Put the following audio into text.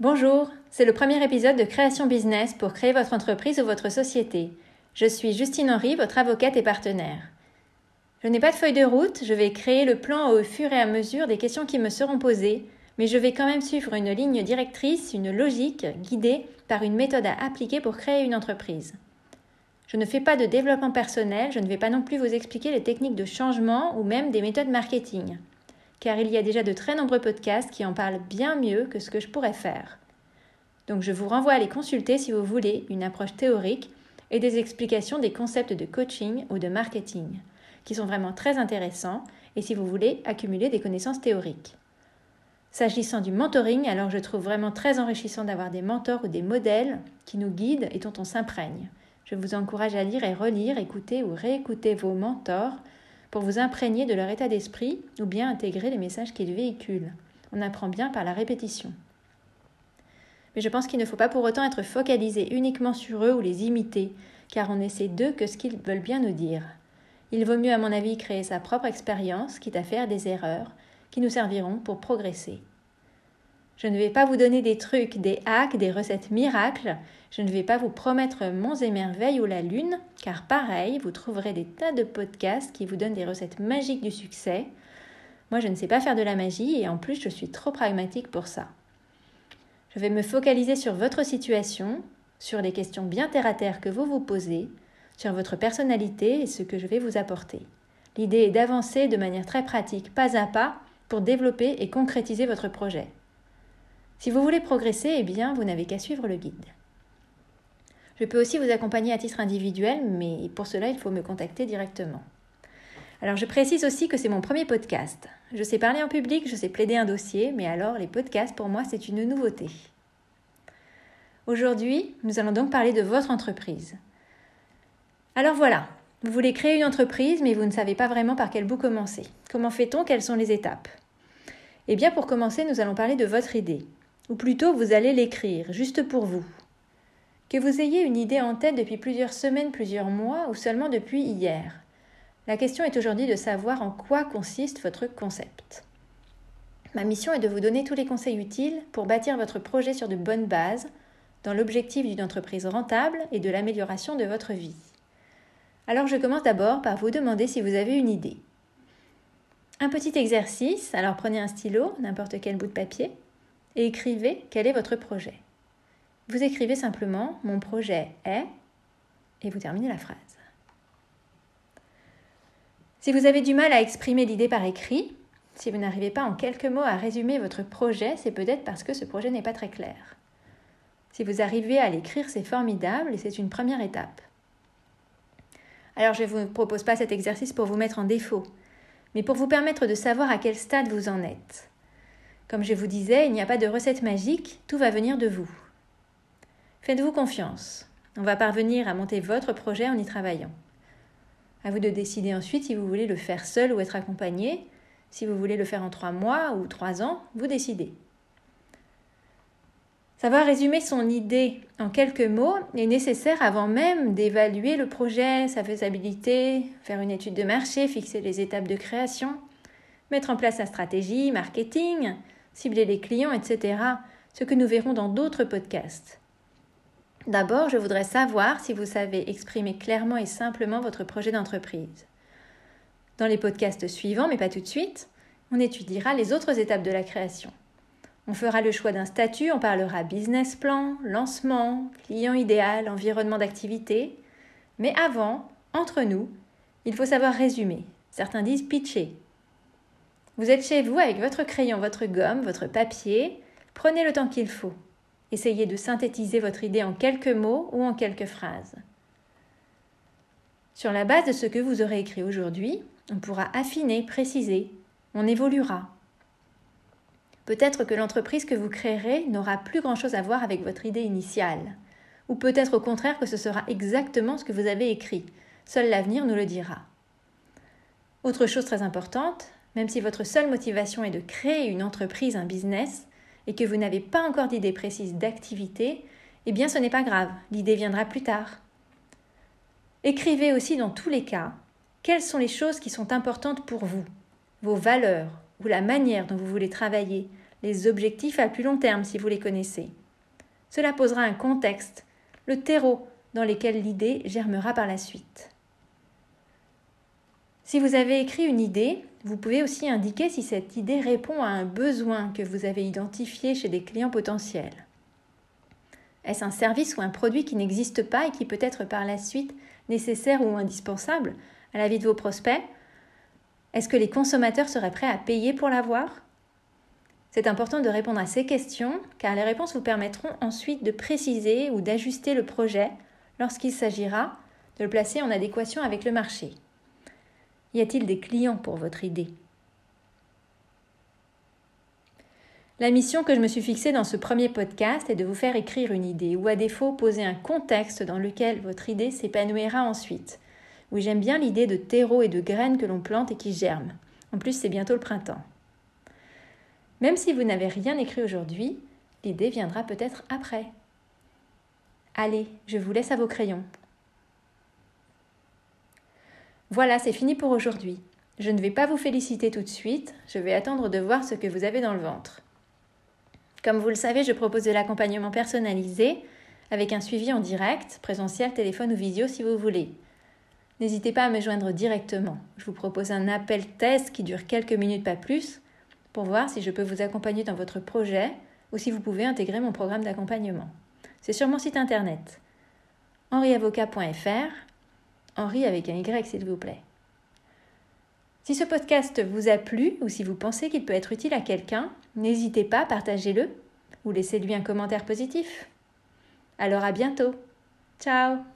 Bonjour, c'est le premier épisode de Création Business pour créer votre entreprise ou votre société. Je suis Justine Henry, votre avocate et partenaire. Je n'ai pas de feuille de route, je vais créer le plan au fur et à mesure des questions qui me seront posées, mais je vais quand même suivre une ligne directrice, une logique guidée par une méthode à appliquer pour créer une entreprise. Je ne fais pas de développement personnel, je ne vais pas non plus vous expliquer les techniques de changement ou même des méthodes marketing car il y a déjà de très nombreux podcasts qui en parlent bien mieux que ce que je pourrais faire. Donc je vous renvoie à les consulter si vous voulez une approche théorique et des explications des concepts de coaching ou de marketing, qui sont vraiment très intéressants et si vous voulez accumuler des connaissances théoriques. S'agissant du mentoring, alors je trouve vraiment très enrichissant d'avoir des mentors ou des modèles qui nous guident et dont on s'imprègne. Je vous encourage à lire et relire, écouter ou réécouter vos mentors pour vous imprégner de leur état d'esprit ou bien intégrer les messages qu'ils véhiculent. On apprend bien par la répétition. Mais je pense qu'il ne faut pas pour autant être focalisé uniquement sur eux ou les imiter, car on essaie d'eux que ce qu'ils veulent bien nous dire. Il vaut mieux, à mon avis, créer sa propre expérience, quitte à faire des erreurs, qui nous serviront pour progresser. Je ne vais pas vous donner des trucs, des hacks, des recettes miracles. Je ne vais pas vous promettre monts et merveilles ou la lune, car pareil, vous trouverez des tas de podcasts qui vous donnent des recettes magiques du succès. Moi, je ne sais pas faire de la magie et en plus, je suis trop pragmatique pour ça. Je vais me focaliser sur votre situation, sur les questions bien terre à terre que vous vous posez, sur votre personnalité et ce que je vais vous apporter. L'idée est d'avancer de manière très pratique, pas à pas, pour développer et concrétiser votre projet. Si vous voulez progresser, eh bien, vous n'avez qu'à suivre le guide. Je peux aussi vous accompagner à titre individuel, mais pour cela, il faut me contacter directement. Alors, je précise aussi que c'est mon premier podcast. Je sais parler en public, je sais plaider un dossier, mais alors les podcasts, pour moi, c'est une nouveauté. Aujourd'hui, nous allons donc parler de votre entreprise. Alors voilà, vous voulez créer une entreprise, mais vous ne savez pas vraiment par quel bout commencer. Comment fait-on? Quelles sont les étapes? Eh bien, pour commencer, nous allons parler de votre idée. Ou plutôt, vous allez l'écrire, juste pour vous. Que vous ayez une idée en tête depuis plusieurs semaines, plusieurs mois, ou seulement depuis hier. La question est aujourd'hui de savoir en quoi consiste votre concept. Ma mission est de vous donner tous les conseils utiles pour bâtir votre projet sur de bonnes bases, dans l'objectif d'une entreprise rentable et de l'amélioration de votre vie. Alors je commence d'abord par vous demander si vous avez une idée. Un petit exercice, alors prenez un stylo, n'importe quel bout de papier, et écrivez quel est votre projet. Vous écrivez simplement Mon projet est et vous terminez la phrase. Si vous avez du mal à exprimer l'idée par écrit, si vous n'arrivez pas en quelques mots à résumer votre projet, c'est peut-être parce que ce projet n'est pas très clair. Si vous arrivez à l'écrire, c'est formidable et c'est une première étape. Alors je ne vous propose pas cet exercice pour vous mettre en défaut, mais pour vous permettre de savoir à quel stade vous en êtes. Comme je vous disais, il n'y a pas de recette magique, tout va venir de vous. Faites-vous confiance. On va parvenir à monter votre projet en y travaillant. À vous de décider ensuite si vous voulez le faire seul ou être accompagné. Si vous voulez le faire en trois mois ou trois ans, vous décidez. Savoir résumer son idée en quelques mots est nécessaire avant même d'évaluer le projet, sa faisabilité, faire une étude de marché, fixer les étapes de création, mettre en place sa stratégie, marketing, cibler les clients, etc. Ce que nous verrons dans d'autres podcasts. D'abord, je voudrais savoir si vous savez exprimer clairement et simplement votre projet d'entreprise. Dans les podcasts suivants, mais pas tout de suite, on étudiera les autres étapes de la création. On fera le choix d'un statut, on parlera business plan, lancement, client idéal, environnement d'activité. Mais avant, entre nous, il faut savoir résumer. Certains disent pitcher. Vous êtes chez vous avec votre crayon, votre gomme, votre papier. Prenez le temps qu'il faut. Essayez de synthétiser votre idée en quelques mots ou en quelques phrases. Sur la base de ce que vous aurez écrit aujourd'hui, on pourra affiner, préciser, on évoluera. Peut-être que l'entreprise que vous créerez n'aura plus grand-chose à voir avec votre idée initiale, ou peut-être au contraire que ce sera exactement ce que vous avez écrit. Seul l'avenir nous le dira. Autre chose très importante, même si votre seule motivation est de créer une entreprise, un business, et que vous n'avez pas encore d'idée précise d'activité, eh bien ce n'est pas grave, l'idée viendra plus tard. Écrivez aussi dans tous les cas quelles sont les choses qui sont importantes pour vous, vos valeurs ou la manière dont vous voulez travailler, les objectifs à plus long terme si vous les connaissez. Cela posera un contexte, le terreau dans lequel l'idée germera par la suite. Si vous avez écrit une idée, vous pouvez aussi indiquer si cette idée répond à un besoin que vous avez identifié chez des clients potentiels. Est-ce un service ou un produit qui n'existe pas et qui peut être par la suite nécessaire ou indispensable à la vie de vos prospects? Est-ce que les consommateurs seraient prêts à payer pour l'avoir? C'est important de répondre à ces questions car les réponses vous permettront ensuite de préciser ou d'ajuster le projet lorsqu'il s'agira de le placer en adéquation avec le marché. Y a-t-il des clients pour votre idée? La mission que je me suis fixée dans ce premier podcast est de vous faire écrire une idée ou à défaut poser un contexte dans lequel votre idée s'épanouira ensuite. Oui, j'aime bien l'idée de terreau et de graines que l'on plante et qui germent. En plus, c'est bientôt le printemps. Même si vous n'avez rien écrit aujourd'hui, l'idée viendra peut-être après. Allez, je vous laisse à vos crayons. Voilà, c'est fini pour aujourd'hui. Je ne vais pas vous féliciter tout de suite, je vais attendre de voir ce que vous avez dans le ventre. Comme vous le savez, je propose de l'accompagnement personnalisé avec un suivi en direct, présentiel, téléphone ou visio si vous voulez. N'hésitez pas à me joindre directement. Je vous propose un appel test qui dure quelques minutes, pas plus, pour voir si je peux vous accompagner dans votre projet ou si vous pouvez intégrer mon programme d'accompagnement. C'est sur mon site internet henriavocat.fr Henri avec un Y, s'il vous plaît. Si ce podcast vous a plu ou si vous pensez qu'il peut être utile à quelqu'un, n'hésitez pas, à partagez-le ou laissez-lui un commentaire positif. Alors à bientôt. Ciao